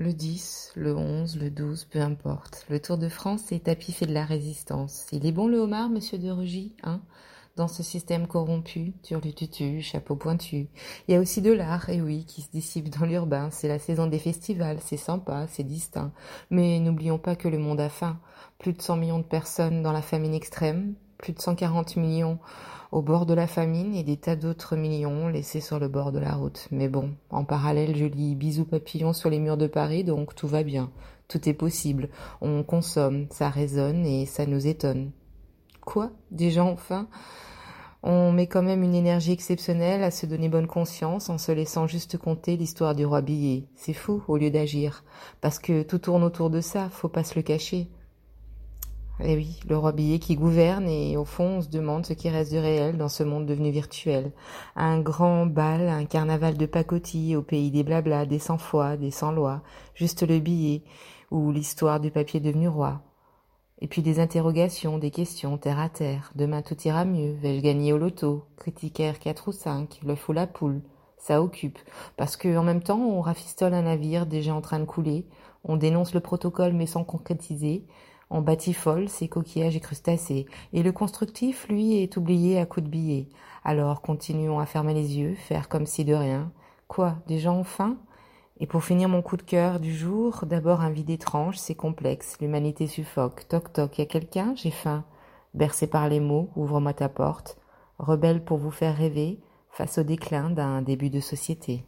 Le 10, le 11, le 12, peu importe. Le Tour de France est tapis fait de la résistance. Il est bon le homard, monsieur de Rugy, hein? Dans ce système corrompu, turlututu, chapeau pointu. Il y a aussi de l'art, et oui, qui se dissipe dans l'urbain. C'est la saison des festivals, c'est sympa, c'est distinct. Mais n'oublions pas que le monde a faim. Plus de 100 millions de personnes dans la famine extrême, plus de 140 millions au bord de la famine et des tas d'autres millions laissés sur le bord de la route. Mais bon, en parallèle, je lis bisous papillons sur les murs de Paris, donc tout va bien. Tout est possible. On consomme, ça résonne et ça nous étonne. Quoi? Déjà enfin? On met quand même une énergie exceptionnelle à se donner bonne conscience en se laissant juste compter l'histoire du roi billet. C'est fou au lieu d'agir. Parce que tout tourne autour de ça, faut pas se le cacher. Eh oui, le roi billet qui gouverne et au fond on se demande ce qui reste de réel dans ce monde devenu virtuel. Un grand bal, un carnaval de pacotille au pays des blablas, des sans-foi, des sans-loi, juste le billet ou l'histoire du papier devenu roi. Et puis des interrogations, des questions, terre à terre. Demain tout ira mieux. Vais-je gagner au loto? Critiquaire 4 ou 5, le fou la poule. Ça occupe. Parce que en même temps, on rafistole un navire déjà en train de couler. On dénonce le protocole mais sans concrétiser. On batifole ses coquillages et crustacés, et le constructif, lui, est oublié à coups de billets. Alors continuons à fermer les yeux, faire comme si de rien. Quoi, des gens ont faim Et pour finir mon coup de cœur du jour, d'abord un vide étrange, c'est complexe, l'humanité suffoque. Toc toc, y a quelqu'un? J'ai faim. Bercé par les mots, ouvre-moi ta porte. Rebelle pour vous faire rêver, face au déclin d'un début de société.